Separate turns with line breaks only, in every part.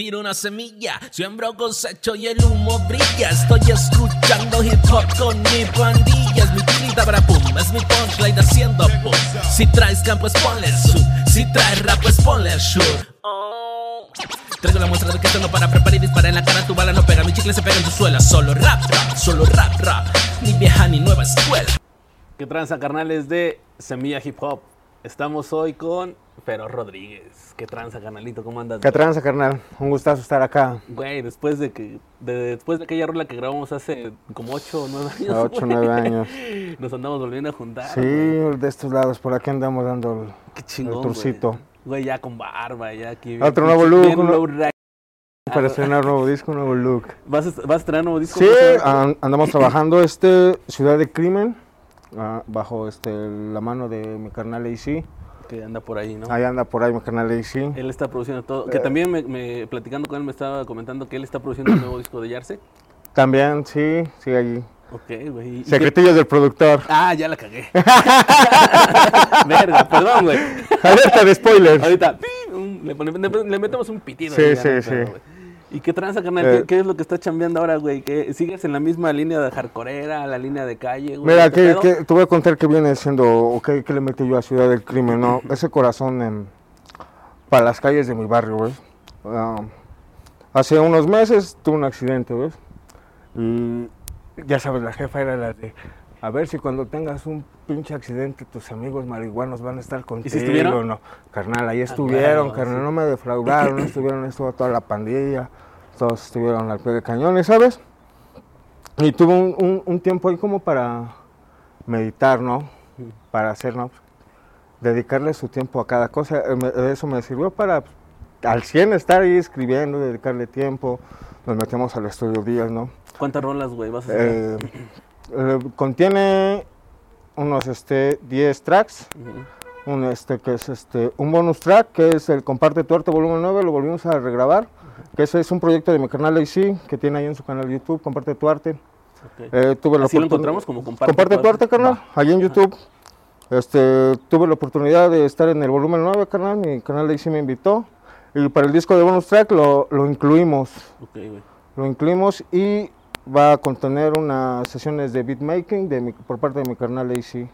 Tiro una semilla, siembro cosecho y el humo brilla. Estoy escuchando hip hop con mi pandilla. Es mi grita para pum, es mi punchline haciendo pum. Si traes campo, es ponle sur. Si traes rap, es ponle sure. Oh. Traigo la muestra de que tengo para preparar y disparar en la cara. Tu bala no pega, mi chicle se pega en tu suela. Solo rap, rap, solo rap, rap. Ni vieja ni nueva escuela.
¿Qué tranza, carnales de Semilla Hip Hop? Estamos hoy con Pero Rodríguez. ¿Qué tranza, carnalito? ¿Cómo andas?
¿Qué tranza, carnal? Un gustazo estar acá.
Güey, después de que de- después de aquella rola que grabamos hace como 8 o 9 años.
8 o
güey,
9 años.
Nos andamos volviendo a juntar.
Sí,
güey.
de estos lados, por aquí andamos dando el,
Qué chingón,
el
güey.
tourcito.
Güey, ya con barba, ya aquí.
Otro nuevo look, uno- para estrenar nuevo disco, nuevo look.
¿Vas a, ¿Vas a estrenar nuevo disco?
Sí, andamos trabajando este Ciudad de Crimen, ah, bajo este, la mano de mi carnal AC.
Que anda por ahí, ¿no?
Ahí anda por ahí mi carnal AC.
Él está produciendo todo. Que
Eh.
también me, me- platicando con él me estaba comentando que él está produciendo un nuevo disco de Yarse.
También, sí, sí, allí.
Ok, güey. ¿Y qué-
Secretillos del productor.
Ah, ya la cagué. Verga, perdón, güey.
Alerta de spoilers.
Ahorita le, pone- le- metemos un pitido.
Sí,
ahí,
sí, sí.
¿Y qué tranza, carnal?
Eh.
¿Qué, qué es lo que estás chambeando ahora, güey? ¿Que ¿Sigues en la misma línea de hardcoreera, la línea de calle, güey?
Mira,
¿Qué
que, que- te voy a contar que viene siendo, o qué, qué le metí yo a Ciudad del Crimen, ¿no? Ese corazón en- para las calles de mi barrio, ¿ves? Ah, hace unos meses tuve un accidente, ¿ves? Y ya sabes, la jefa era la de, a ver si cuando tengas un pinche accidente tus amigos marihuanos van a estar contigo,
estuvieron?
¿no? Carnal, ahí estuvieron,
huevo,
carnal,
sí.
no me defraudaron, no estuvieron, estuvo toda la pandilla, todos estuvieron al pie de cañones, ¿sabes? Y tuve un, un- un tiempo ahí como para meditar, ¿no? Para hacer, ¿no? Dedicarle su tiempo a cada cosa. Eh, Eso me sirvió para al 100 estar ahí escribiendo, dedicarle tiempo. Nos metemos al estudio días, ¿no?
¿Cuántas rolas, güey, vas a hacer?
Eh, eh, contiene unos este, 10 tracks.
Ujú.
Un, este, que es este, un bonus track, que es el Comparte tu arte volumen 9, lo volvimos a regrabar. Que ese es un proyecto de mi canal AC, que tiene ahí en su canal de YouTube, Comparte tu arte.
Ok.
Eh, tuve la
Así lo
oportun-
encontramos como comparte,
Comparte tu arte, carnal,
Va.
allí en YouTube. Este, tuve la oportunidad de estar en el volumen 9, carnal, mi canal sí me invitó. Y para el disco de bonus track lo, lo incluimos.
Ok, güey.
Lo incluimos y va a contener unas sesiones de beatmaking de mi- por parte de mi canal AC.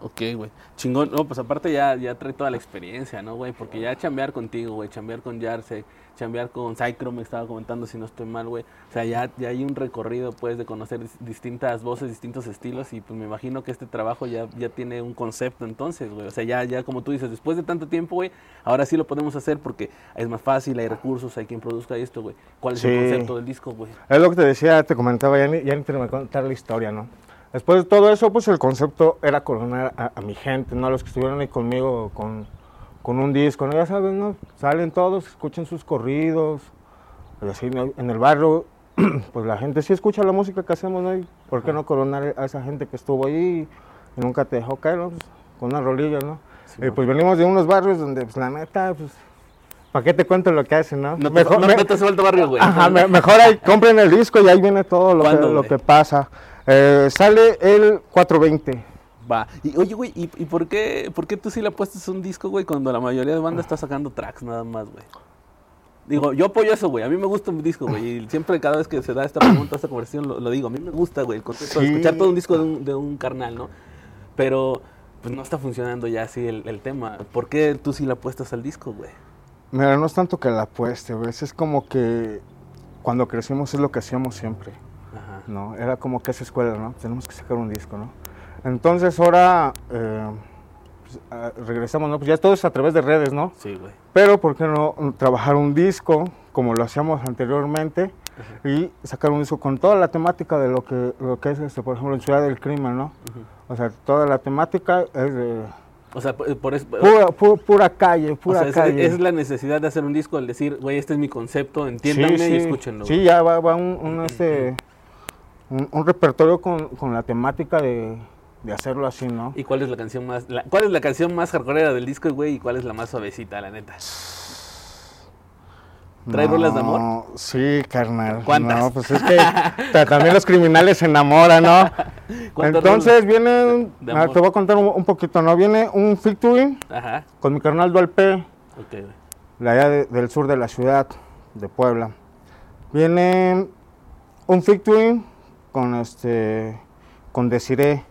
Ok, güey. Chingón. No, pues aparte ya, ya trae toda la experiencia, ¿no, güey? Porque ya chambear contigo, güey, chambear con Yarse, chambear con Cycro, me estaba comentando si no estoy mal, güey. O sea, ya, ya hay un recorrido, pues, de conocer dis- distintas voces, distintos estilos y pues me imagino que este trabajo ya, ya tiene un concepto entonces, güey. O sea, ya, ya como tú dices, después de tanto tiempo, güey, ahora sí lo podemos hacer porque es más fácil, hay recursos, hay quien produzca esto, güey. ¿Cuál es el concepto del disco, güey?
Es lo que te decía, te comentaba, ya ni, ya ni terminé de contar la historia, ¿no? Después de todo eso, pues el concepto era coronar a, a mi gente, ¿no? Los que estuvieron ahí conmigo con, con un disco, ¿no? Ya saben, ¿no? Salen todos, escuchan sus corridos, así, ¿no? en el barrio, pues la gente sí escucha la música que hacemos, ¿no? Y ¿Por qué no coronar a esa gente que estuvo ahí y nunca te dejó caer, ¿no? Pues, con una rolilla, ¿no?
Sí,
y pues venimos de unos barrios donde, pues la neta, pues, ¿para qué te cuento lo que hacen, no?
No te,
Mejor-
no,
me-
no te barrio, güey.
Ajá, me- mejor ahí compren el disco y ahí viene todo lo, que pasa. Eh, sale el 420.
Va. Y oye, güey, ¿y, y por, qué, por qué tú sí le apuestas un disco, güey, cuando la mayoría de bandas está sacando tracks nada más, güey? Digo, yo apoyo eso, güey. A mí me gusta un disco, güey. Y siempre, cada vez que se da esta pregunta, esta conversación, lo, lo digo. A mí me gusta, güey, el concepto de
Sí.
escuchar todo un disco de un, de un carnal, ¿no? Pero, pues no está funcionando ya así el, el tema. ¿Por qué tú sí le apuestas al disco, güey?
Mira, no es tanto que la apueste, ¿ves? Es como que cuando crecimos es lo que hacíamos siempre,
Ajá.
¿no? Era como que esa escuela, ¿no? Tenemos que sacar un disco, ¿no? Entonces ahora eh, pues, ah, regresamos, ¿no? Pues ya todo es a través de redes, ¿no?
Sí, güey.
Pero ¿por qué no trabajar un disco como lo hacíamos anteriormente y sacar un disco con toda la temática de lo que, lo que es, este, por ejemplo, en Ciudad del Crimen, ¿no? O sea, toda la temática es de
O sea, por, eso...
pura, pu- pura calle,
o
pura
sea, es,
calle.
es la necesidad de hacer un disco, el decir, güey, este es mi concepto, entiéndanme
sí,
y escúchenlo.
Sí, ya va, va un, un, este, un, un repertorio con, con la temática de, de hacerlo así, ¿no?
¿Y cuál es la canción más la- cuál es la canción más hardcoreera del disco, güey, y cuál es la más suavecita, la neta? ¿Trae rolas de amor?
No, Sí, carnal.
¿Cuántas?
No, pues es que ta- también los criminales se enamoran, ¿no?
¿Cuántas
Entonces viene, ah, te voy a contar un, un poquito, ¿no? Viene un featuring
Ajá.
con mi carnal Dualpe,
Ok, güey.
de allá de- del sur de la ciudad, de Puebla. Viene un featuring con este con Desiree.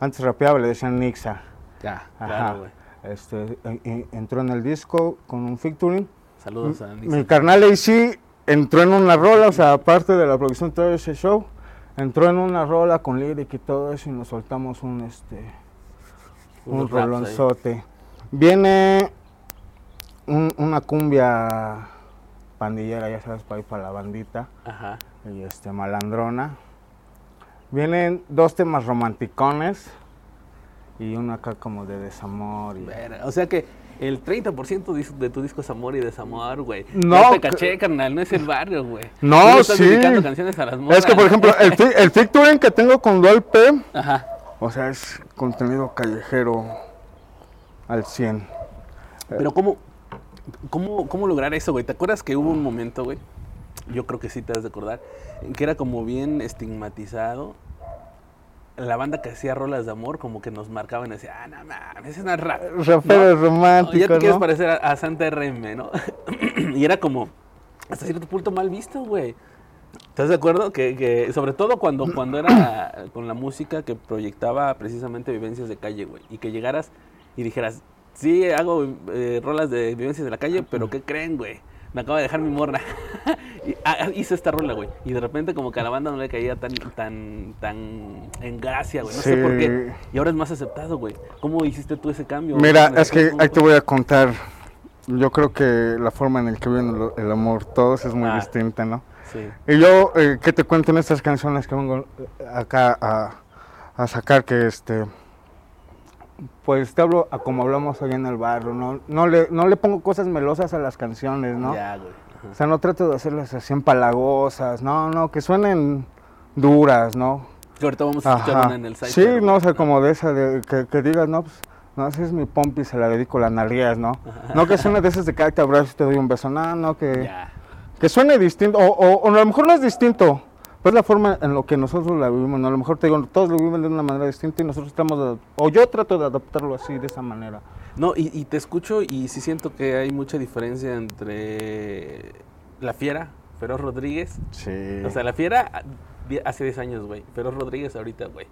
Antes rapeaba, le decían Nixa.
Ya,
Ajá.
claro, güey.
Este, e- e- entró en el disco con un featuring.
Saludos a
Mi
Nixon.
carnal AC entró en una rola, o sea, aparte de la producción de todo ese show, entró en una rola con lyric y todo eso y nos soltamos un este un rolonzote. Viene un- una cumbia pandillera, ya sabes, para ir para la bandita
Ajá.
y este malandrona. Vienen dos temas romanticones y uno acá como de desamor y
O sea que el 30% dis- de tu disco es amor y desamor, güey.
No,
Ya te caché, carnal, no es el barrio, güey.
No,
estás
sí.
dedicando canciones a las morras.
Es que, por ejemplo, el, el featuring que tengo con Dual P,
Ajá.
o sea, es contenido callejero al 100.
Pero ¿cómo, cómo, cómo lograr eso, güey? ¿Te acuerdas que hubo un momento, güey? Yo creo que sí te has de acordar, que era como bien estigmatizado. La banda que hacía rolas de amor como que nos marcaban y decía, ah, no mames, es rap.
Raperos
No,
románticos,
ya te quieres parecer a, a Santa RM, ¿no? y era como, hasta cierto punto mal visto, güey. ¿Estás de acuerdo? Que, que sobre todo cuando, cuando era con la música que proyectaba precisamente vivencias de calle, güey. Y que llegaras y dijeras, sí, hago eh, rolas de vivencias de la calle, pero ¿qué creen, güey? Me acaba de dejar mi morra. y, ah, hice esta rola, güey. Y de repente como que a la banda no le caía tan, tan, tan en gracia, güey. No sé por qué. Y ahora es más aceptado, güey. ¿Cómo hiciste tú ese cambio?
Mira,
¿Cómo-
es que ahí te voy a contar. Yo creo que la forma en la que viven el, amor todos es muy
Ah.
distinta, ¿no?
Sí.
Y yo, eh, ¿qué te cuento en estas canciones que vengo acá a, a sacar? Que este. Pues te hablo a como hablamos hoy en el barrio, ¿no? No le, no le pongo cosas melosas a las canciones, ¿no?
Ya, güey.
O sea, no trato de hacerlas así empalagosas, no, no, que suenen duras, ¿no?
Que ahorita vamos a escuchar
Ajá.
una en el site.
Sí,
pero-
no, o sea, como de esa, de, que, que digas, no, pues, no, esa es mi pompi, se la dedico, la nalgueas, ¿no? No que suene de esas de que "Ay, te abrazo y te doy un beso, no, no, que,
Ya.
que suene distinto, o, o- o a lo mejor no es distinto, pues la forma en lo que nosotros la vivimos. A lo mejor te digo, todos lo viven de una manera distinta y nosotros estamos, de- o yo trato de adaptarlo así, de esa manera.
No, y, y te escucho y sí siento que hay mucha diferencia entre La Fiera, Feroz Rodríguez.
Sí.
O sea, La Fiera hace 10 años, güey. Feroz Rodríguez ahorita, güey.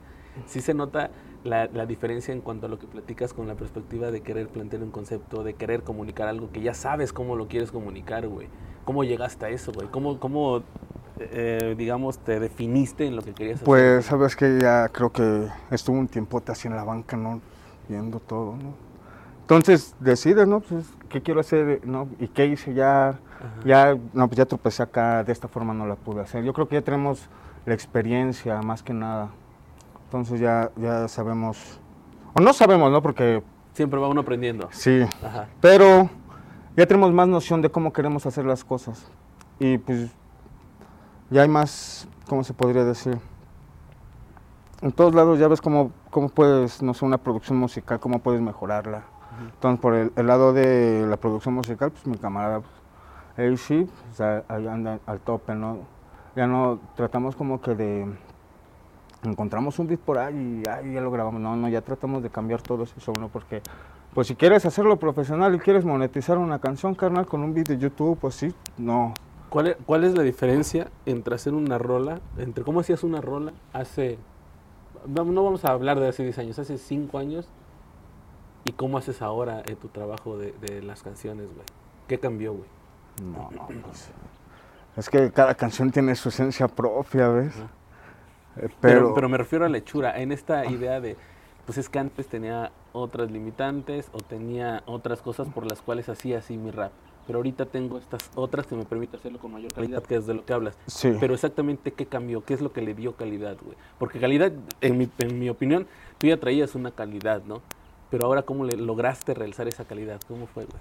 Sí se nota la, la diferencia en cuanto a lo que platicas con la perspectiva de querer plantear un concepto, de querer comunicar algo que ya sabes cómo lo quieres comunicar, güey. ¿Cómo llegaste a eso, güey? ¿Cómo, cómo eh, digamos, te definiste en lo que querías hacer?
Pues sabes que ya creo que estuvo un tiempote así en la banca, ¿no? Viendo todo, ¿no? Entonces decides, ¿no? Pues, ¿qué quiero hacer? ¿no? ¿Y qué hice ya? Ya, no, pues ya tropecé acá, de esta forma no la pude hacer. Yo creo que ya tenemos la experiencia, más que nada. Entonces ya, ya sabemos, o no sabemos, ¿no? Porque
Siempre va uno aprendiendo.
sí,
Ajá.
pero ya tenemos más noción de cómo queremos hacer las cosas. Y pues ya hay más, ¿cómo se podría decir? En todos lados ya ves cómo, cómo puedes, no sé, una producción musical, cómo puedes mejorarla. Entonces, por el, el lado de la producción musical, pues mi camarada, pues, él sí, sea, ahí anda al tope, ¿no? Ya no, tratamos como que de, encontramos un beat por ahí y ay, ya lo grabamos. No, no, ya tratamos de cambiar todo ese show, ¿no? Porque, pues si quieres hacerlo profesional y quieres monetizar una canción, carnal, con un beat de YouTube, pues sí, no.
¿Cuál es, ¿Cuál es la diferencia entre hacer una rola, entre cómo hacías una rola hace, no, vamos a hablar de hace 10 años, hace 5 años, y cómo haces ahora en tu trabajo de, de las canciones, güey? ¿Qué cambió, güey?
No, no, pues, Es que cada canción tiene su esencia propia, ¿ves? Eh,
Pero,
pero,
pero me refiero a la hechura, en esta idea de, pues es que antes tenía otras limitantes o tenía otras cosas por las cuales hacía así mi rap. Pero ahorita tengo estas otras que me permiten hacerlo con mayor calidad, que es de lo que hablas.
sí.
Pero exactamente qué cambió, qué es lo que le dio calidad, güey. Porque calidad, en mi, en mi opinión, tú ya traías una calidad, ¿no? Pero ahora, ¿cómo le lograste realzar esa calidad? ¿Cómo fue, güey?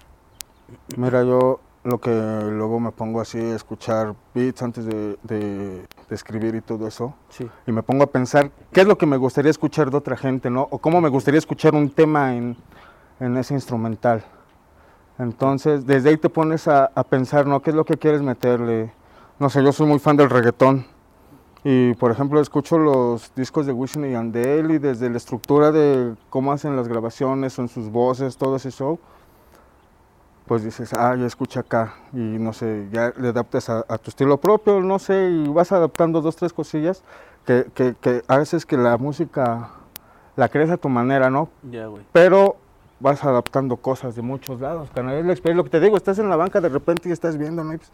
Mira, yo lo que luego me pongo así a escuchar beats antes de, de- de escribir y todo eso,
Sí.
y me pongo a pensar qué es lo que me gustaría escuchar de otra gente, ¿no? O cómo me gustaría escuchar un tema en, en ese instrumental. Entonces, desde ahí te pones a, a pensar, ¿no? ¿Qué es lo que quieres meterle? No sé, yo soy muy fan del reggaetón. Y, por ejemplo, escucho los discos de Wisin y Yandel y desde la estructura de cómo hacen las grabaciones, son sus voces, todo ese show. pues dices, ah, ya escucha acá, y no sé, ya le adaptas a, a tu estilo propio, no sé, y vas adaptando dos, tres cosillas que, que, que haces que la música la crees a tu manera, ¿no?
Ya, güey.
Pero vas adaptando cosas de muchos lados, carnal. Es la experiencia, lo que te digo, estás en la banca de repente y estás viendo, ¿no? Pues,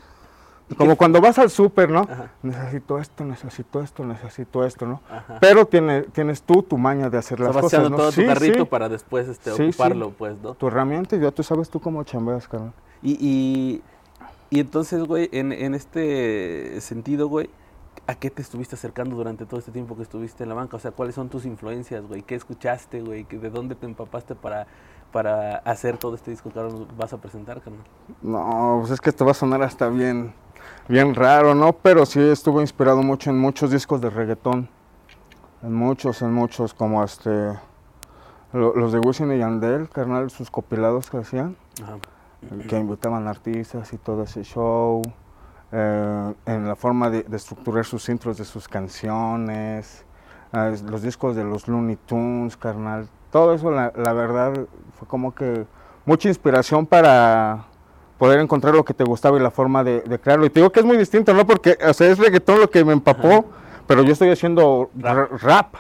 como cuando vas al súper, ¿no?
Ajá.
Necesito esto, necesito esto, necesito esto, ¿no?
Ajá.
Pero tiene, tienes tú tu maña de hacer las cosas,
echando
¿no?
todo
Sí,
tu carrito
sí.
para después este,
Sí,
ocuparlo, pues, ¿no?
Tu herramienta y ya tú sabes tú cómo chambeas, carnal.
Y, y, y entonces, güey, en, en este sentido, güey, ¿a qué te estuviste acercando durante todo este tiempo que estuviste en la banca? O sea, ¿cuáles son tus influencias, güey? ¿Qué escuchaste, güey? ¿Que- ¿De dónde te empapaste para, para hacer todo este disco que ahora nos vas a presentar, carnal?
No, pues es que te va a sonar hasta bien, bien raro, ¿no? Pero sí estuve inspirado mucho en muchos discos de reggaetón. En muchos, en muchos, como este... lo- Los de Wisin y Yandel, carnal, sus compilados que hacían.
Ajá.
que invitaban artistas y todo ese show, eh, en la forma de, de estructurar sus intros de sus canciones, eh, los discos de los Looney Tunes, carnal. Todo eso, la, la verdad, fue como que mucha inspiración para poder encontrar lo que te gustaba y la forma de, de crearlo. Y te digo que es muy distinto, ¿no? Porque, o sea, es reggaetón lo que me empapó, pero yo estoy haciendo
Rap.
ra- rap.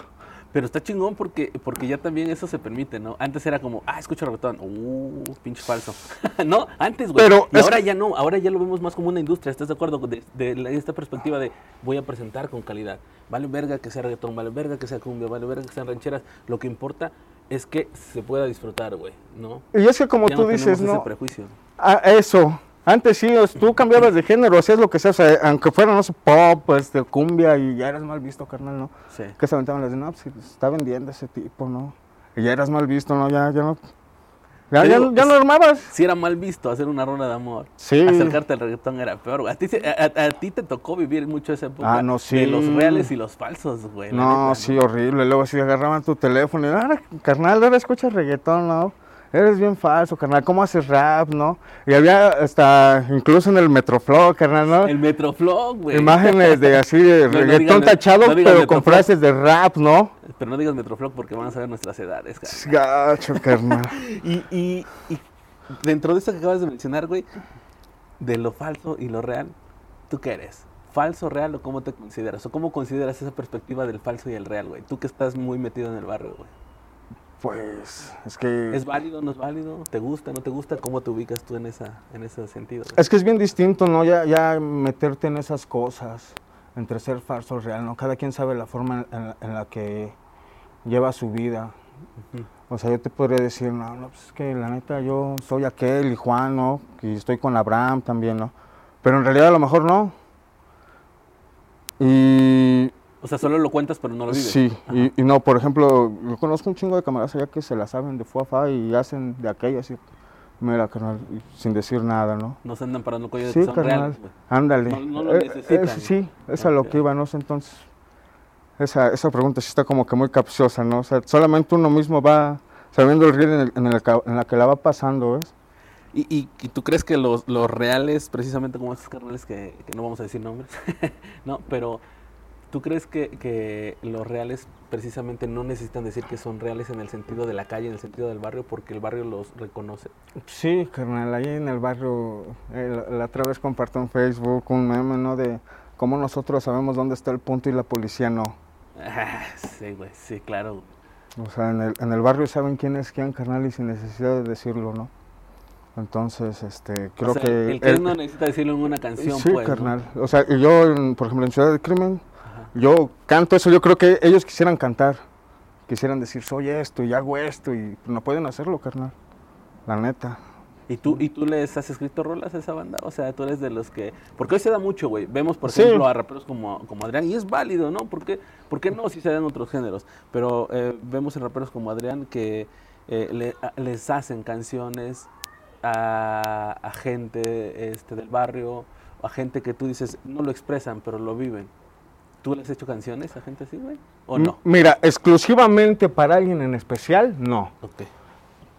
Pero está chingón porque, porque ya también eso se permite, ¿no? Antes era como, ah, escucho reggaetón, uh, pinche falso. no, antes, güey.
Pero
y ahora
que-
ya no, ahora ya lo vemos más como una industria, ¿estás de acuerdo? De, esta perspectiva de voy a presentar con calidad. Vale verga que sea reggaetón, vale verga que sea cumbia, vale verga que sean rancheras. Lo que importa es que se pueda disfrutar, güey, ¿no?
Y es que como
Ya
tú
no
dices,
tenemos ese
¿no?
prejuicio.
Ah, eso. Antes sí, tú cambiabas de género, hacías lo que sea, o sea, aunque fuera, no sé, pop, este, cumbia, y ya eras mal visto, carnal, ¿no?
Sí.
Que se aventaban las de, no, pues está vendiendo ese tipo, ¿no? Y ya eras mal visto, ¿no? Ya, ya no... Ya, ya,
digo,
ya no
es-
armabas.
Si era mal visto hacer una ronda de amor,
Sí.
acercarte al reggaetón era peor, güey. A ti, a, a- ti te tocó vivir mucho esa época
Ah, no,
de los reales y los falsos, güey.
No,
neta,
sí, horrible. Luego así agarraban tu teléfono y, ahora, carnal, ahora escuchas reggaetón, ¿no? Eres bien falso, carnal. ¿Cómo haces rap, no? Y había hasta, incluso en el Metroflow, carnal, ¿no?
El Metroflog, güey.
Imágenes de así de
No,
reggaetón tachado,
no
pero con frases de rap, ¿no?
Pero no digas Metroflog porque van a saber nuestras edades, cara.
Es Gacho, carnal.
Y, y, y dentro de eso que acabas de mencionar, güey, de lo falso y lo real, ¿tú qué eres? ¿Falso, real o cómo te consideras? ¿O cómo consideras esa perspectiva del falso y el real, güey? Tú que estás muy metido en el barrio, güey.
Pues, es que...
¿Es válido, no es válido? ¿Te gusta, no te gusta? ¿Cómo te ubicas tú en, esa, en ese sentido?
Es que es bien distinto, ¿no? Ya, ya meterte en esas cosas, entre ser falso o real, ¿no? Cada quien sabe la forma en, en- en la que lleva su vida. O sea, yo te podría decir, no, no, pues es que la neta yo soy aquel y Juan, ¿no? Y estoy con Abraham también, ¿no? Pero en realidad a lo mejor no. Y
O sea, solo lo cuentas pero no lo vives.
sí, y, y no, por ejemplo, yo conozco un chingo de camaradas allá que se la saben de fuafa y hacen de aquella así, mira, carnal, sin decir nada, ¿no?
No se andan parando cuello de
Sí,
son
carnal. Ándale.
No- no lo
Eh,
necesitan.
eh, sí, es a lo que iba, ¿no? Entonces, esa, esa pregunta sí está como que muy capciosa, ¿no? O sea, solamente uno mismo va sabiendo el ritmo en, el- en, el en la que la va pasando, ¿ves?
¿Y, y, y tú crees que los, los reales, precisamente como estos carnales que, que no vamos a decir nombres, no, pero tú crees que, que los reales precisamente no necesitan decir que son reales en el sentido de la calle, en el sentido del barrio, porque el barrio los reconoce?
Sí, carnal, ahí en el barrio, eh, la, la otra vez compartió en Facebook un meme, ¿no? De cómo nosotros sabemos dónde está el punto y la policía no.
Ah, sí, güey, sí, claro.
O sea, en el, en el barrio saben quién es quién, carnal, y sin necesidad de decirlo, ¿no? Entonces, este, creo
o sea,
que...
el que
el-
no necesita decirlo en una canción,
Sí,
pues, ¿no?
carnal. O sea, yo, por ejemplo, en Ciudad del Crimen. Yo canto eso, yo creo que ellos quisieran cantar, quisieran decir, soy esto y hago esto, y no pueden hacerlo, carnal. La neta.
¿Y tú, ¿Y tú les has escrito rolas a esa banda? O sea, tú eres de los que... Porque hoy se da mucho, güey. Vemos, por
Sí.
ejemplo, a raperos como, como Adrián, y es válido, ¿no? ¿Por qué, por qué no si se dan otros géneros? Pero eh, vemos en raperos como Adrián que eh, le- a- les hacen canciones a, a gente este, del barrio, a gente que tú dices, no lo expresan, pero lo viven. ¿Tú le has hecho canciones a gente así, güey? ¿O no?
Mira, exclusivamente para alguien en especial, no.
Ok.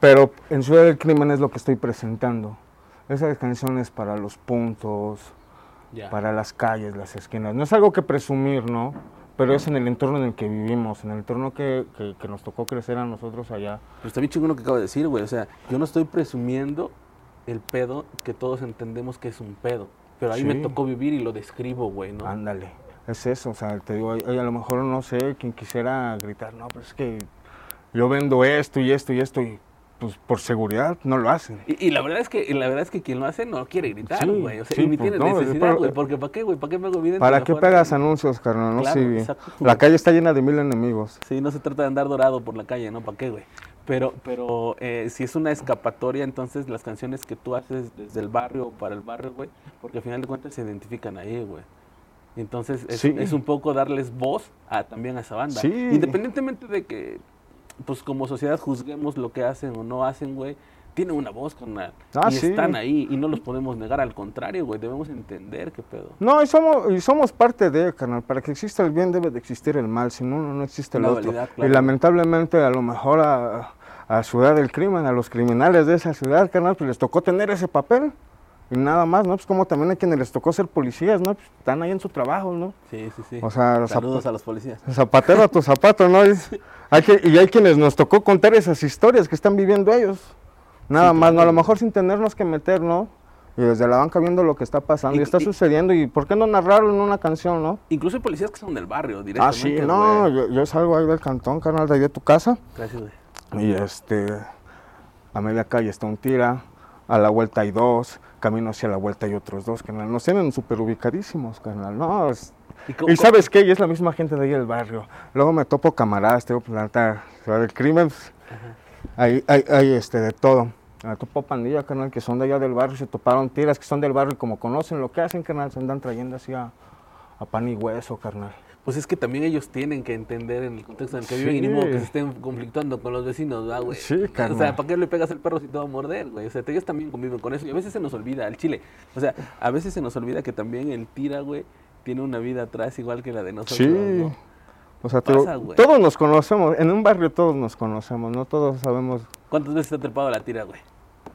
Pero en Ciudad del Crimen es lo que estoy presentando. Esas canciones para los puntos, para las calles, las esquinas. No es algo que presumir, ¿no? Pero es en el entorno en el que vivimos, en el entorno que, que- que nos tocó crecer a nosotros allá.
Pero está bien chingón lo que acabo de decir, güey. O sea, yo no estoy presumiendo el pedo que todos entendemos que es un pedo. Pero ahí me
Sí.
tocó vivir y lo describo, güey, ¿no?
Ándale, es eso, o sea, te digo, a lo mejor no sé, quien quisiera gritar, no, pero es que yo vendo esto y esto y esto y pues por seguridad no lo hacen.
Y, y la verdad es que y la verdad es que quien lo hace no quiere gritar,
Sí,
güey. o sea,
sí,
y ni
pues,
tiene
no,
necesidad, güey. Porque ¿para qué, güey? ¿Para qué me evidente?
¿Para qué pegas anuncios, carnal? No,
Claro,
sí, la calle está llena de mil enemigos.
Sí, no se trata de andar dorado por la calle, ¿no? ¿Para qué, güey? Pero, pero eh, si es una escapatoria, entonces las canciones que tú haces desde el barrio o para el barrio, güey, porque al final de cuentas se identifican ahí, güey. Entonces es,
Sí.
es un poco darles voz a, también a esa banda.
Sí.
Independientemente de que, pues como sociedad juzguemos lo que hacen o no hacen, güey, tienen una voz, carnal.
Ah,
y
sí.
están ahí y no los podemos negar, al contrario, güey, debemos entender qué pedo.
No, y somos, y somos parte de, carnal. Para que exista el bien debe de existir el mal, si no, no existe el
Una
otro. Y lamentablemente a lo mejor a, a Ciudad del Crimen, a los criminales de esa ciudad, carnal, pues les tocó tener ese papel. Y nada más, ¿no? Pues como también a quienes les tocó ser policías, ¿no? Pues están ahí en su trabajo, ¿no?
Sí, sí, sí.
O sea,
Saludos a los policías.
zapatero a tu zapato, ¿no? Y, hay que, y hay quienes nos tocó contar esas historias que están viviendo ellos. Nada
Sí,
más, ¿no? A lo mejor sin tenernos que meter, ¿no? Y desde la banca viendo lo que está pasando y,
Y-
está
y-
sucediendo. ¿Y por qué no narrarlo en una canción, no?
Incluso hay policías que son del barrio,
Ah,
directamente.
sí, no, yo, yo salgo ahí del cantón, carnal, de ahí de tu casa.
Gracias, güey.
Y este, a media calle está un tira, a la vuelta hay dos, camino hacia la vuelta hay otros dos, carnal. Nos tienen súper ubicadísimos, carnal. No, es-
¿Y
sabes qué, y es la misma gente de ahí del barrio. Luego me topo camaradas, te digo, pues ciudad del crimen, pues, hay, hay, hay este, de todo. Me topo pandilla, carnal, que son de allá del barrio, se toparon tiras que son del barrio y como conocen lo que hacen, carnal, se andan trayendo así a, a pan y hueso, carnal.
Pues es que también ellos tienen que entender en el contexto en el que
Sí.
viven y ni modo que se estén conflictando con los vecinos, ¿verdad, güey?
Sí,
O sea. ¿para qué le pegas al perro si te va a morder, güey? O sea, ellos también conviven con eso y a veces se nos olvida, el chile. O sea, a veces se nos olvida que también el tira, güey, tiene una vida atrás igual que la de nosotros,
Sí.
¿no?
O sea, te
Pasa,
todos nos conocemos, en un barrio todos nos conocemos, no todos sabemos.
¿Cuántas veces te ha trepado la tira, güey?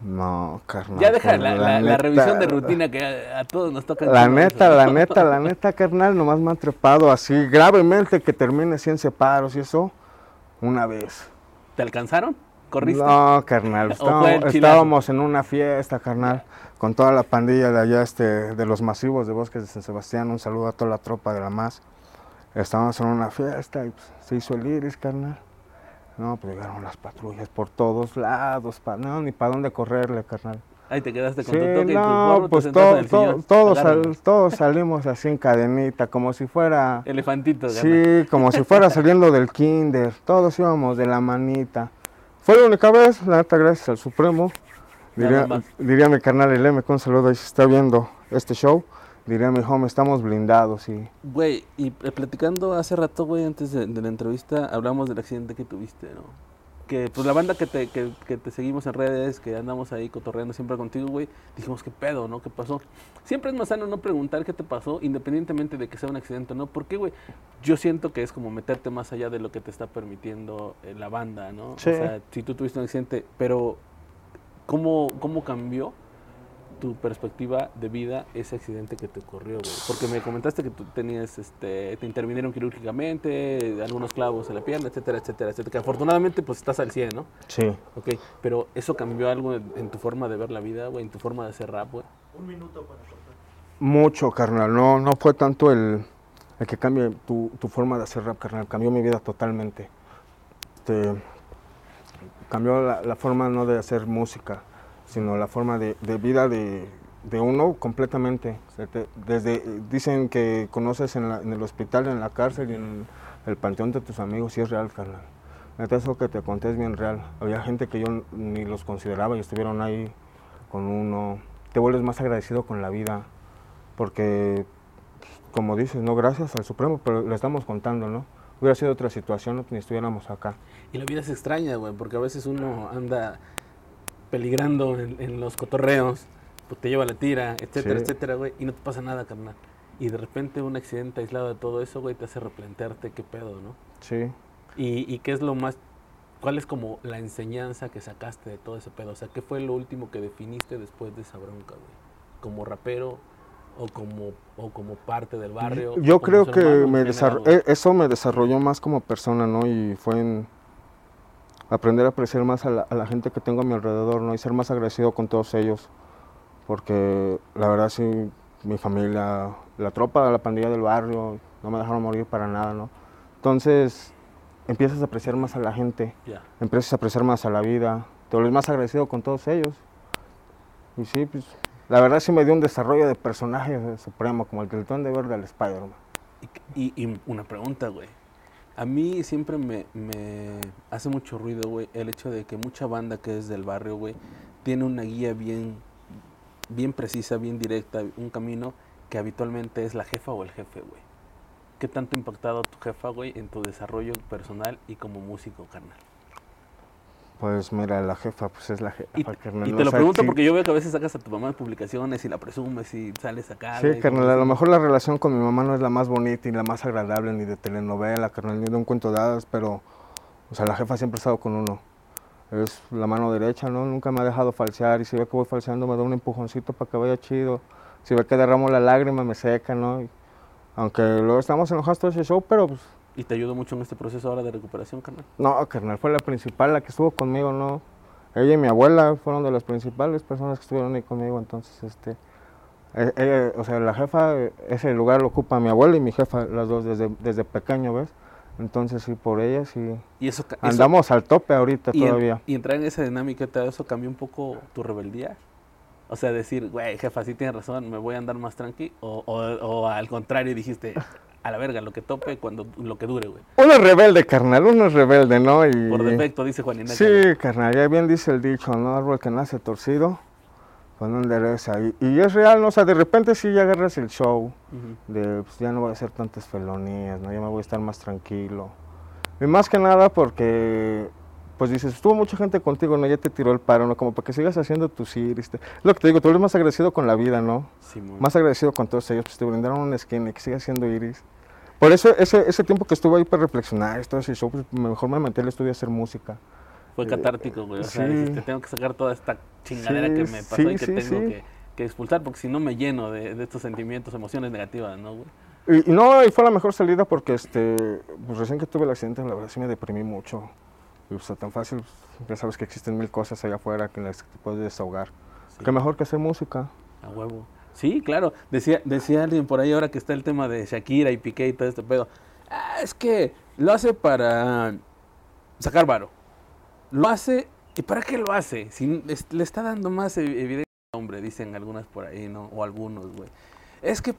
No, carnal.
Ya deja la, la- la
neta,
revisión de rutina que a, a todos nos toca.
La neta, la neta, la neta, carnal, nomás me han trepado así gravemente que termine 100 separos y eso, una vez.
¿Te alcanzaron? ¿Corriste?
No, carnal, estábamos en una fiesta, carnal, con toda la pandilla de allá, este, de los masivos de Bosques de San Sebastián. Un saludo a toda la tropa de la MAS. Estábamos en una fiesta y pues, se hizo el iris, carnal. No, pues llegaron las patrullas por todos lados, pa, no, ni para dónde correrle, carnal.
Ahí te quedaste con
Sí,
tu toque y tu
no,
gorro, te
pues
en
todo,
el sillón.
todos, sal- todos salimos así en cadenita, como si fuera...
Elefantito, gana.
Sí, como si fuera saliendo del kinder. Todos íbamos de la manita. Fue la única vez, la neta, gracias al Supremo. Diría, diría mi carnal Eleme, con un saludo ahí si está viendo este show. Diría mi home, estamos blindados y...
Güey, y eh, platicando hace rato, güey, antes de, de la entrevista, hablamos del accidente que tuviste, ¿no? Que pues la banda que te, que, que te seguimos en redes, que andamos ahí cotorreando siempre contigo, güey, dijimos, ¿qué pedo, no? ¿Qué pasó? Siempre es más sano no preguntar qué te pasó, independientemente de que sea un accidente o no. ¿Por qué, güey? Yo siento que es como meterte más allá de lo que te está permitiendo eh, la banda, ¿no?
Sí.
O sea, si tú tuviste un accidente, pero ¿cómo, cómo cambió tu perspectiva de vida ese accidente que te ocurrió, güey? Porque me comentaste que tú tenías, este, te intervinieron quirúrgicamente, algunos clavos en la pierna, etcétera, etcétera, etcétera. Que afortunadamente, pues estás al 100, ¿no?
Sí.
Ok, pero ¿eso cambió algo en, en tu forma de ver la vida, güey? En tu forma de hacer rap, güey.
Mucho, carnal. No, no fue tanto el, el que cambie tu, tu forma de hacer rap, carnal. Cambió mi vida totalmente. Te- cambió la, la forma no de hacer música, sino la forma de, de vida de, de uno completamente. Desde dicen que conoces en, la- en el hospital, en la cárcel y en el panteón de tus amigos y es real, carnal. Eso que te conté es bien real. Había gente que yo ni los consideraba y estuvieron ahí con uno. Te vuelves más agradecido con la vida porque, como dices, no gracias al Supremo, pero le estamos contando, ¿no? Hubiera sido otra situación, ni estuviéramos acá.
Y la vida es extraña, güey, porque a veces uno anda peligrando en, en los cotorreos, pues te lleva la tira, etcétera,
Sí.
etcétera, güey, y no te pasa nada, carnal. Y de repente un accidente aislado de todo eso, güey, te hace replantearte qué pedo, ¿no?
Sí.
Y, y qué es lo más, cuál es como la enseñanza que sacaste de todo ese pedo, o sea, qué fue lo último que definiste después de esa bronca, güey, como rapero o como, o como parte del barrio.
Yo creo que me
general,
desarro-
güey.
e- eso me desarrolló más como persona, ¿no? Y fue en... aprender a apreciar más a la, a la gente que tengo a mi alrededor, ¿no? Y ser más agradecido con todos ellos, porque la verdad sí, mi familia, la tropa, la pandilla del barrio, no me dejaron morir para nada, ¿no? Entonces, empiezas a apreciar más a la gente, empiezas a apreciar más a la vida, te vuelves más agradecido con todos ellos. Y sí, pues, la verdad sí me dio un desarrollo de personaje supremo, como el el de verde al Spider-Man.
Y, y una pregunta, güey. A mí siempre me, hace mucho ruido, güey, el hecho de que mucha banda que es del barrio, güey, tiene una guía bien, bien precisa, bien directa, un camino que habitualmente es la jefa o el jefe, güey. ¿Qué tanto ha impactado tu jefa, güey, en tu desarrollo personal y como músico, carnal?
Pues mira, la jefa, pues es la jefa.
Y,
carnal,
y te lo
sea,
pregunto porque yo veo que a veces sacas a tu mamá en publicaciones y la presumes y sales acá.
Sí, carnal, a lo mejor la relación con mi mamá no es la más bonita y la más agradable, ni de telenovela, carnal, ni de un cuento de hadas, pero, o sea, la jefa siempre ha estado con uno. Es la mano derecha, ¿no? Nunca me ha dejado falsear y si ve que voy falseando me da un empujoncito para que vaya chido. Si ve que derramo la lágrima me seca, ¿no? Y aunque luego estamos enojados todo ese show, pero pues,
Y te ayudó mucho en este proceso ahora de recuperación, carnal.
no, carnal, fue la principal, la que estuvo conmigo, ¿no? Ella y mi abuela fueron de las principales personas que estuvieron ahí conmigo, entonces, este, eh, ella, o sea, la jefa, eh, ese lugar lo ocupa mi abuela y mi jefa, las dos desde, desde pequeño, ¿ves? Entonces, sí, por ella, sí,
Y eso, ca- eso-
andamos al tope ahorita
y, en-
todavía.
y entrar en esa dinámica, ¿te- ¿eso cambió un poco tu rebeldía? O sea, decir, güey, jefa, sí tienes razón, me voy a andar más tranqui. O, o, o al contrario, dijiste, a la verga, lo que tope, cuando lo que dure, güey.
Uno es rebelde, carnal, uno es rebelde, ¿no? Y,
Por defecto, dice Juan Inés.
Sí, carnal, ya bien dice el dicho, ¿no? Árbol que nace torcido, pues no endereza. Y, y es real, ¿no? O sea, de repente sí ya agarras el show. de pues, ya no voy a hacer tantas felonías, ¿no? ya me voy a estar más tranquilo. Y más que nada porque, pues dices, estuvo mucha gente contigo, ¿no? Ya te tiró el paro, ¿no? Como para que sigas haciendo tus iris. te- Lo que te digo, tú eres más agradecido con la vida, ¿no? Más agradecido con todos ellos, pues te brindaron una esquina y que sigas haciendo iris. Por eso ese, ese tiempo que estuve ahí para reflexionar, todo ese show, pues mejor me metí al estudio a hacer música.
Fue catártico, güey. O sea,
sí.
dijiste, tengo que sacar toda esta chingadera
Sí,
que me pasó
sí,
y que
sí,
tengo
sí.
Que, que expulsar, porque si no me lleno de, de estos sentimientos, emociones negativas, ¿no, güey?
Y, y no, y fue la mejor salida porque este, pues recién que tuve el accidente, la verdad sí me deprimí mucho. Y pues tan fácil, pues, ya sabes que existen mil cosas allá afuera que las que te puedes desahogar.
Sí.
Qué mejor que hacer música.
A huevo. Sí, claro. Decía, decía alguien por ahí ahora que está el tema de Shakira y Piqué y todo este pedo. "Ah, es que lo hace para sacar varo. Lo hace. ¿Y para qué lo hace? Si le está dando más ev- evidencia al hombre, dicen algunas por ahí, ¿no? O algunos, güey. Es que,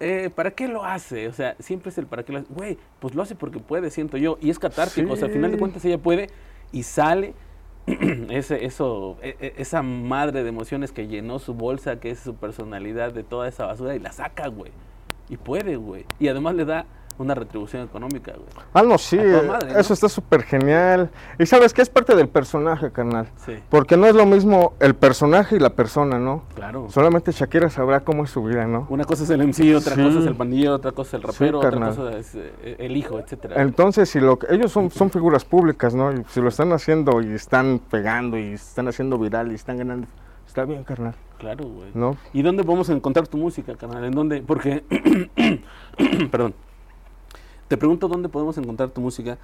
eh, ¿para qué lo hace? O sea, siempre es el para qué lo hace. Güey, pues lo hace porque puede, siento yo. Y es catártico. O sea, al final de cuentas ella puede y sale ese, eso, e- e- esa madre de emociones que llenó su bolsa, que es su personalidad de toda esa basura, y la saca, güey. Y puede, güey. Y además le da una retribución económica, güey.
Ah, no, sí, eso está súper genial. Y sabes que es parte del personaje, carnal.
Sí,
Porque no es lo mismo el personaje y la persona, ¿no?
claro.
Solamente Shakira sabrá cómo es su vida, ¿no?
Una cosa es el MC, otra
Sí.
cosa es el pandillero, otra cosa es el
Sí,
rapero, otra
carnal.
cosa es eh, el hijo, etcétera.
Entonces, si lo que- ellos son, son figuras públicas, ¿no? Y si lo están haciendo y están pegando y están haciendo viral y están ganando, está bien, carnal,
Claro, güey.
¿no?
¿Y dónde podemos encontrar tu música, canal? ¿En dónde? Porque, perdón, te pregunto dónde podemos encontrar tu música,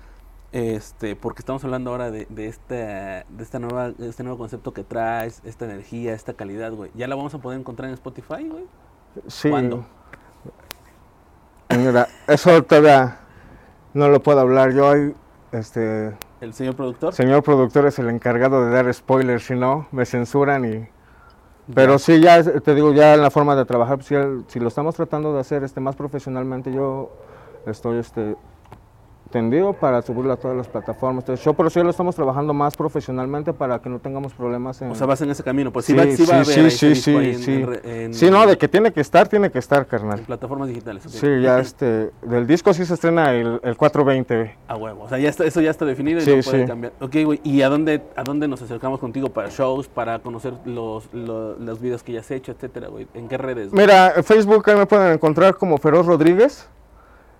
este, porque estamos hablando ahora de, de esta, de esta nueva, de este nuevo concepto que traes, esta energía, esta calidad, güey. ¿Ya la vamos a poder encontrar en Spotify, güey?
Sí.
¿Cuándo?
Mira, eso todavía no lo puedo hablar. Yo, hay, este,
¿El señor productor?
señor productor es el encargado de dar spoilers, si no, me censuran y... Pero sí, ya te digo, ya en la forma de trabajar, pues, ya el- si lo estamos tratando de hacer este, más profesionalmente, yo estoy este, tendido para subirlo a todas las plataformas. Entonces, yo por eso ya lo estamos trabajando más profesionalmente para que no tengamos problemas en...
O sea, vas en ese camino, pues sí,
Sí,
va, sí va a
sí, sí, sí,
en-
sí.
en en-
Sí, no, de que tiene que estar, tiene que estar, carnal.
en plataformas digitales. ok.
Sí, ya este, del disco sí se estrena el, el 420.
A huevo, o sea, ya está, eso ya está definido y
Sí,
no puede
sí.
cambiar. Ok, güey, ¿y a dónde, a dónde nos acercamos contigo para shows, para conocer los, los, los videos que ya has hecho, etcétera, güey? ¿En qué redes? güey?
Mira, en Facebook ahí me pueden encontrar como Feroz Rodríguez.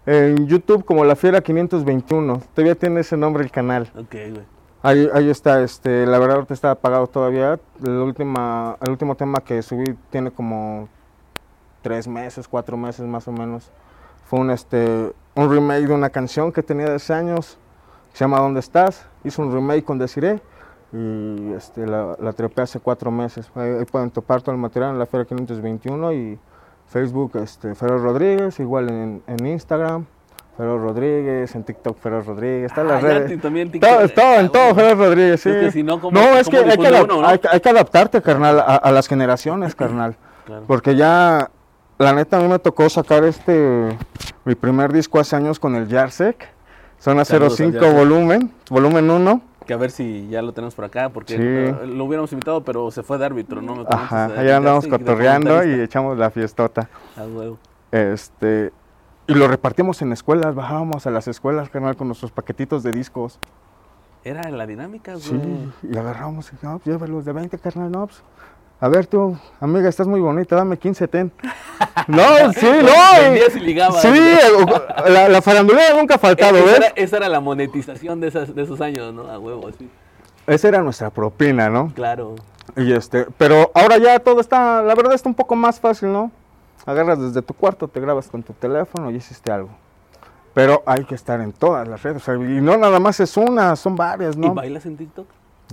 En YouTube como La Fiera 521. Todavía tiene ese nombre el canal.
Ok, güey.
Ahí, ahí está, este, la verdad ahorita está apagado todavía. El, última, el último tema que subí tiene como tres meses, cuatro meses más o menos. Fue un, este, un remake de una canción que tenía de hace años. se llama ¿Dónde estás? Hizo un remake con Desiree y este, la, la trepé hace cuatro meses. Ahí, ahí pueden topar todo el material en la Feria 521 y Facebook este, Ferro Rodríguez, igual en, en Instagram. Ferro Rodríguez, en TikTok Ferro Rodríguez, está en
Ah,
las
ya,
redes.
también Tiktok.
Todo, todo, en
Ah,
todo. Ferro Rodríguez, sí.
Es que si no, ¿cómo-
es que,
cómo
hay, que
uno, no?
hay que- hay que adaptarte, carnal, a, a las generaciones, carnal.
Claro.
Porque ya, la neta, a mí me tocó sacar este, mi primer disco hace años con el Jarsec. Zona
Saludos al
05
Jarsec.
volumen, volumen 1.
Que a ver si ya lo tenemos por acá, porque
Sí.
lo hubiéramos invitado, pero se fue de árbitro, ¿no?
Ajá, allá andamos cotorreando y echamos la fiestota.
Ah, huevo.
Este, y lo repartimos en escuelas, bajábamos a las escuelas, carnal, con nuestros paquetitos de discos.
Era la dinámica, güey.
Sí, y agarramos, y no, pues, llévalos de 20, carnal, no, pues, A ver tú, amiga, estás muy bonita, dame 15 ten. No, sí, no. y-
Vendías y ligabas.
Sí, la, la farandulera nunca ha faltado,
esa,
¿ves?
era, esa era la monetización de, esas, de esos años, ¿no? A huevo, sí.
Esa era nuestra propina, ¿no?
Claro.
Y este, pero ahora ya todo está, la verdad está un poco más fácil, ¿no? Agarras desde tu cuarto, te grabas con tu teléfono y hiciste algo. Pero hay que estar en todas las redes, o sea, y no nada más es una, son varias,
¿Y
¿no?
bailas en TikTok?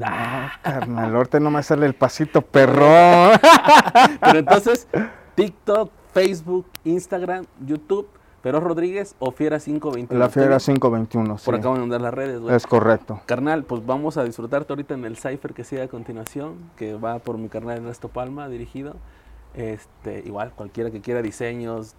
Ah, carnal, ahorita no me sale el pasito perrón.
Pero entonces, TikTok, Facebook, Instagram, YouTube, Pero Rodríguez o Fiera 521.
La Fiera
¿Estoy bien?
521, sí.
Por acá van a andar las redes, güey.
Es correcto.
Carnal, pues vamos a disfrutarte ahorita en el Cypher que sigue a continuación, que va por mi carnal Ernesto Palma dirigido. Este, igual, cualquiera que quiera diseños,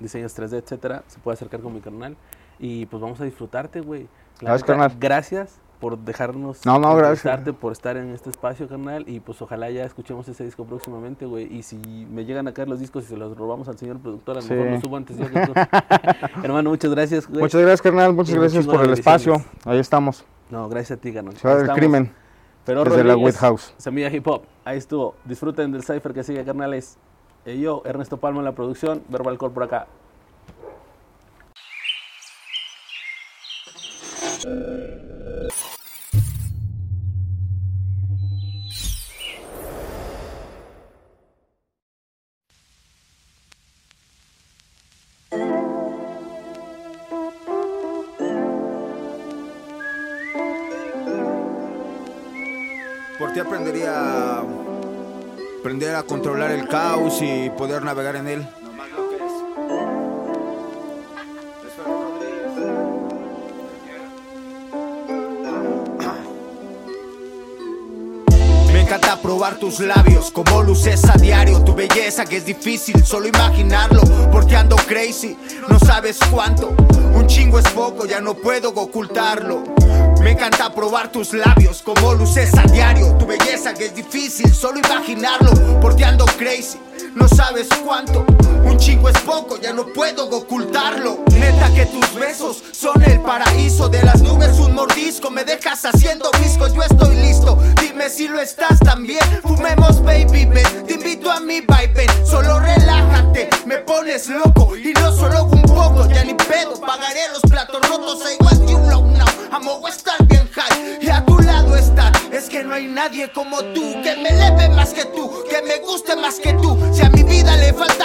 diseños 3D, etcétera, se puede acercar con mi carnal. Y pues vamos a disfrutarte, güey.
Gracias, carnal.
Gracias por dejarnos
No, no, gracias.
por estar en este espacio, carnal. Y pues ojalá ya escuchemos ese disco próximamente, güey. Y si me llegan a caer los discos y se los robamos al señor productor, a lo
Sí.
mejor los subo antes. Hermano, muchas gracias, güey.
Muchas gracias, carnal. Muchas
Y
gracias por el espacio. Ahí estamos.
No, gracias a ti, carnal.
Ciudad del. Crimen.
Pero
desde la White House.
Semilla Hip Hop. Ahí estuvo. Disfruten del Cypher que sigue, carnales. Eh, yo, Ernesto Palma en la producción, Verbal Core por acá.
Por ti aprendería aprender a controlar el caos y poder navegar en él. Encanta probar tus labios, como luces a diario, tu belleza que es difícil solo imaginarlo, porque ando crazy, no sabes cuánto, un chingo es poco, ya no puedo ocultarlo. Me encanta probar tus labios, como luces a diario, tu belleza que es difícil solo imaginarlo, porque ando crazy, no sabes cuánto, un chingo es poco, ya no puedo ocultarlo. Neta que tus besos son el paraíso de las nubes, un mordisco, me dejas haciendo visco, yo estoy listo. Si lo estás también, fumemos baby, ven, te invito a mi vibe, solo relájate, me pones loco. Y no solo un poco, ya ni pedo, pagaré los platos rotos, I want you low now, amo estar bien high y a tu lado estar, es que no hay nadie como tú, que me eleve más que tú, que me guste más que tú, si a mi vida le falta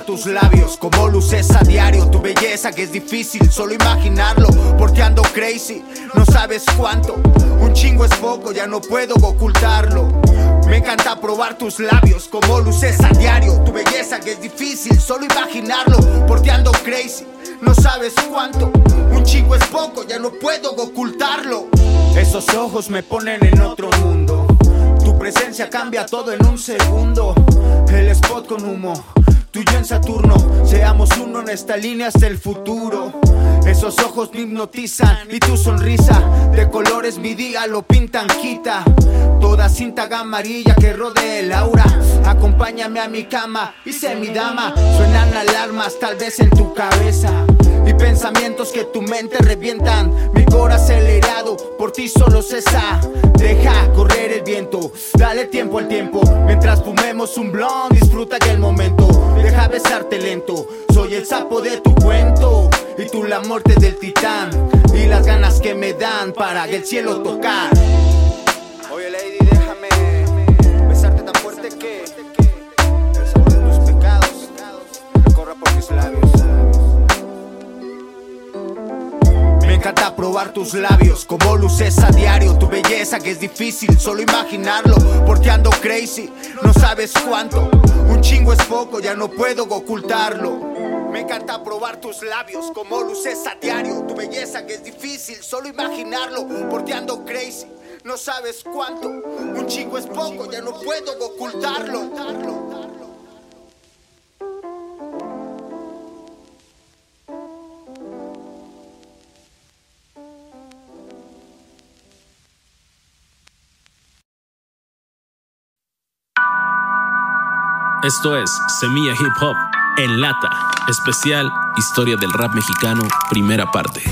tus labios como luces a diario. Tu belleza que es difícil solo imaginarlo. Porque ando crazy, no sabes cuánto. Un chingo es poco, ya no puedo ocultarlo. Me encanta probar tus labios como luces a diario. Tu belleza que es difícil solo imaginarlo. Porque ando crazy, no sabes cuánto. Un chingo es poco, ya no puedo ocultarlo. Esos ojos me ponen en otro mundo. Tu presencia cambia todo en un segundo. El spot con humo, tú y yo en Saturno. Seamos uno en esta línea hasta el futuro. Esos ojos me hipnotizan y tu sonrisa de colores mi día lo pintan quita. Toda cinta amarilla que rodee el aura. Acompáñame a mi cama y sé mi dama. Suenan alarmas tal vez en tu cabeza. Y pensamientos que tu mente revientan. Mi acelerado, por ti solo cesa. Deja correr el viento, dale tiempo al tiempo. Mientras fumemos un blond, disfruta que el momento. Deja besarte lento, soy el sapo de tu cuento. Y tú la muerte del titán, y las ganas que me dan para el cielo tocar. Probar tus labios, como luces a diario, tu belleza que es difícil solo imaginarlo, porque ando crazy, no sabes cuánto, un chingo es poco, ya no puedo ocultarlo. Me encanta probar tus labios, como luces a diario, tu belleza que es difícil solo imaginarlo, porque ando crazy, no sabes cuánto, un chingo es poco, ya no puedo ocultarlo.
Esto es Semilla Hip Hop en lata, especial Historia del Rap Mexicano, primera parte.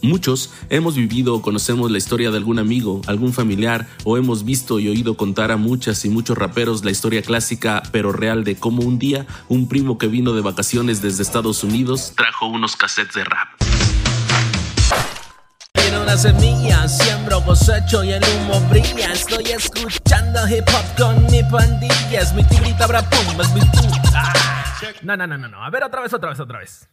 Muchos hemos vivido o conocemos la historia de algún amigo, algún familiar, o hemos visto y oído contar a muchas y muchos raperos la historia clásica pero real de cómo un día un primo que vino de vacaciones desde Estados Unidos trajo unos cassettes de rap. Una semilla, siembro, cosecho y el humo brilla. Estoy escuchando hip hop con mi pandilla. Es mi tigrita, bra pum, es mi puta. No, no, no, no, no. A ver, otra vez, otra vez, otra vez.